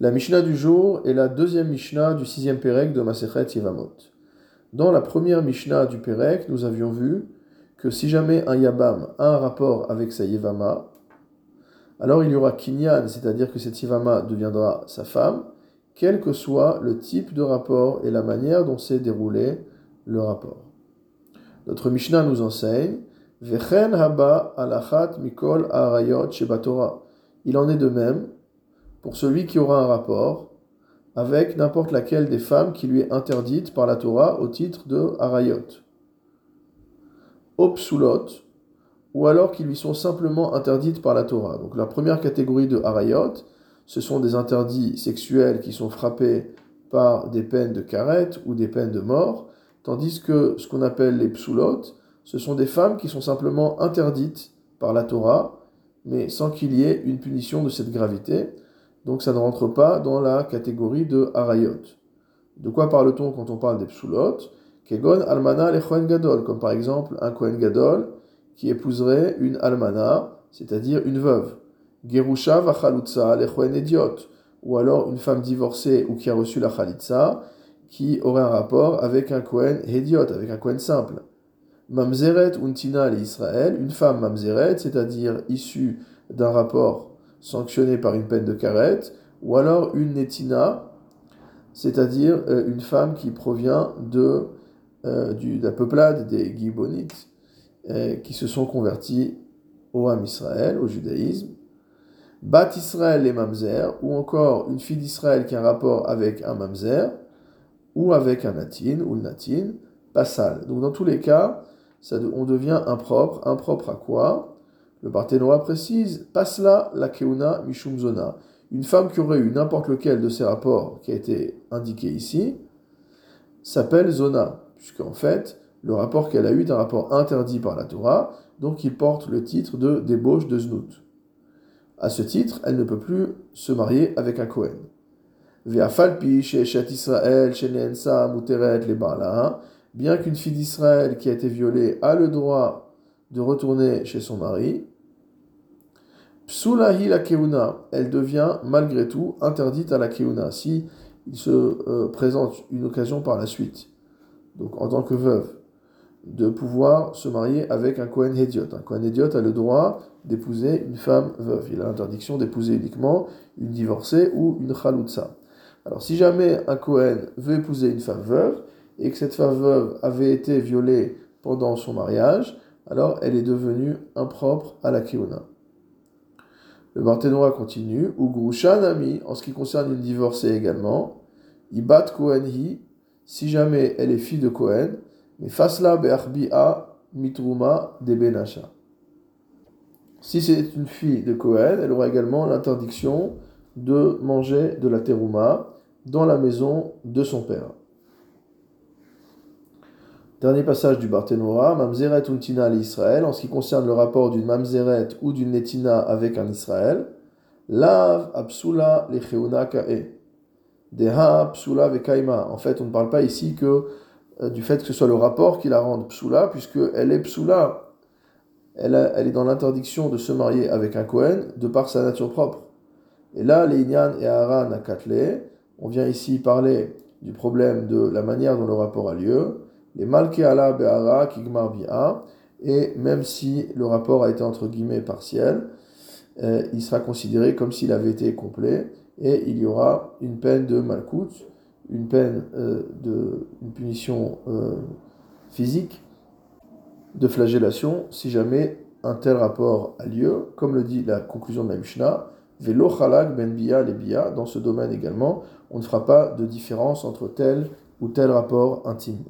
La Mishnah du jour est la deuxième Mishnah du sixième Pérec de Masechet Yevamot. Dans la première Mishnah du Pérec, nous avions vu que si jamais un Yabam a un rapport avec sa Yevama, alors il y aura Kinyan, c'est-à-dire que cette Yevama deviendra sa femme, quel que soit le type de rapport et la manière dont s'est déroulé le rapport. Notre Mishnah nous enseigne Vechen haba alachat mikol arayot shebatora. Il en est de même pour celui qui aura un rapport avec n'importe laquelle des femmes qui lui est interdite par la Torah au titre de Harayot. Opsulot, ou alors qui lui sont simplement interdites par la Torah. Donc la première catégorie de Harayot, ce sont des interdits sexuels qui sont frappés par des peines de carette ou des peines de mort, tandis que ce qu'on appelle les psulot, ce sont des femmes qui sont simplement interdites par la Torah, mais sans qu'il y ait une punition de cette gravité. Donc ça ne rentre pas dans la catégorie de harayot. De quoi parle-t-on quand on parle des psulot Kegon almana le gadol, comme par exemple un kohen gadol qui épouserait une almana, c'est-à-dire une veuve. Gerusha vachalutza le idiot, ou alors une femme divorcée ou qui a reçu la chalitza, qui aurait un rapport avec un kohen hediot, avec un kohen simple. Mamzeret untina Israël, une femme mamzeret, c'est-à-dire issue d'un rapport sanctionné par une peine de carette, ou alors une netina, c'est-à-dire euh, une femme qui provient de, euh, la peuplade des Gibbonites, euh, qui se sont convertis au Ham Israël, au judaïsme. Bat Israël et Mamzer, ou encore une fille d'Israël qui a un rapport avec un Mamzer, ou avec un Natin, ou le Natin, Passal. Donc dans tous les cas, on devient impropre. Impropre à quoi? Le Barthénois précise Pasla la keuna mishum zona. Une femme qui aurait eu n'importe lequel de ces rapports qui a été indiqué ici s'appelle zona, puisque en fait, le rapport qu'elle a eu est un rapport interdit par la Torah, donc il porte le titre de débauche de znout. À ce titre, elle ne peut plus se marier avec un Kohen. Bien qu'une fille d'Israël qui a été violée a le droit de retourner chez son mari, Psulahi la keuna, elle devient malgré tout interdite à la keuna si il se euh, présente une occasion par la suite, donc en tant que veuve, de pouvoir se marier avec un Kohen Hediot. Un Kohen Hediot a le droit d'épouser une femme veuve. Il a l'interdiction d'épouser uniquement une divorcée ou une Chalutza. Alors si jamais un Kohen veut épouser une femme veuve, et que cette femme veuve avait été violée pendant son mariage, alors elle est devenue impropre à la Kiona. Le Barthénois continue, ou Nami, en ce qui concerne une divorcée également, Ibat Kohenhi, si jamais elle est fille de Kohen, mais Fasla Be'arbi'a Mitruma de Benasha. Si c'est une fille de Kohen, elle aura également l'interdiction de manger de la terouma dans la maison de son père. Dernier passage du Barthénoa, Mamzeret untina l'Israël, en ce qui concerne le rapport d'une Mamzeret ou d'une Netina avec un Israël, Lav Apsula lecheuna ka'e. Deha Psula vekaima. En fait, on ne parle pas ici que euh, du fait que ce soit le rapport qui la rende Psula, puisqu'elle est Psula. Elle, est dans l'interdiction de se marier avec un Kohen de par sa nature propre. Et là, les Inyan et Haran à on vient ici parler du problème de la manière dont le rapport a lieu les Malkeala Be'ara Kigmar Bi'a, et même si le rapport a été entre guillemets partiel, euh, il sera considéré comme s'il avait été complet, et il y aura une peine de Malkout, une peine euh, de une punition euh, physique, de flagellation, si jamais un tel rapport a lieu, comme le dit la conclusion de la Mishnah, Velo Ben Bia les Bia, dans ce domaine également, on ne fera pas de différence entre tel ou tel rapport intime.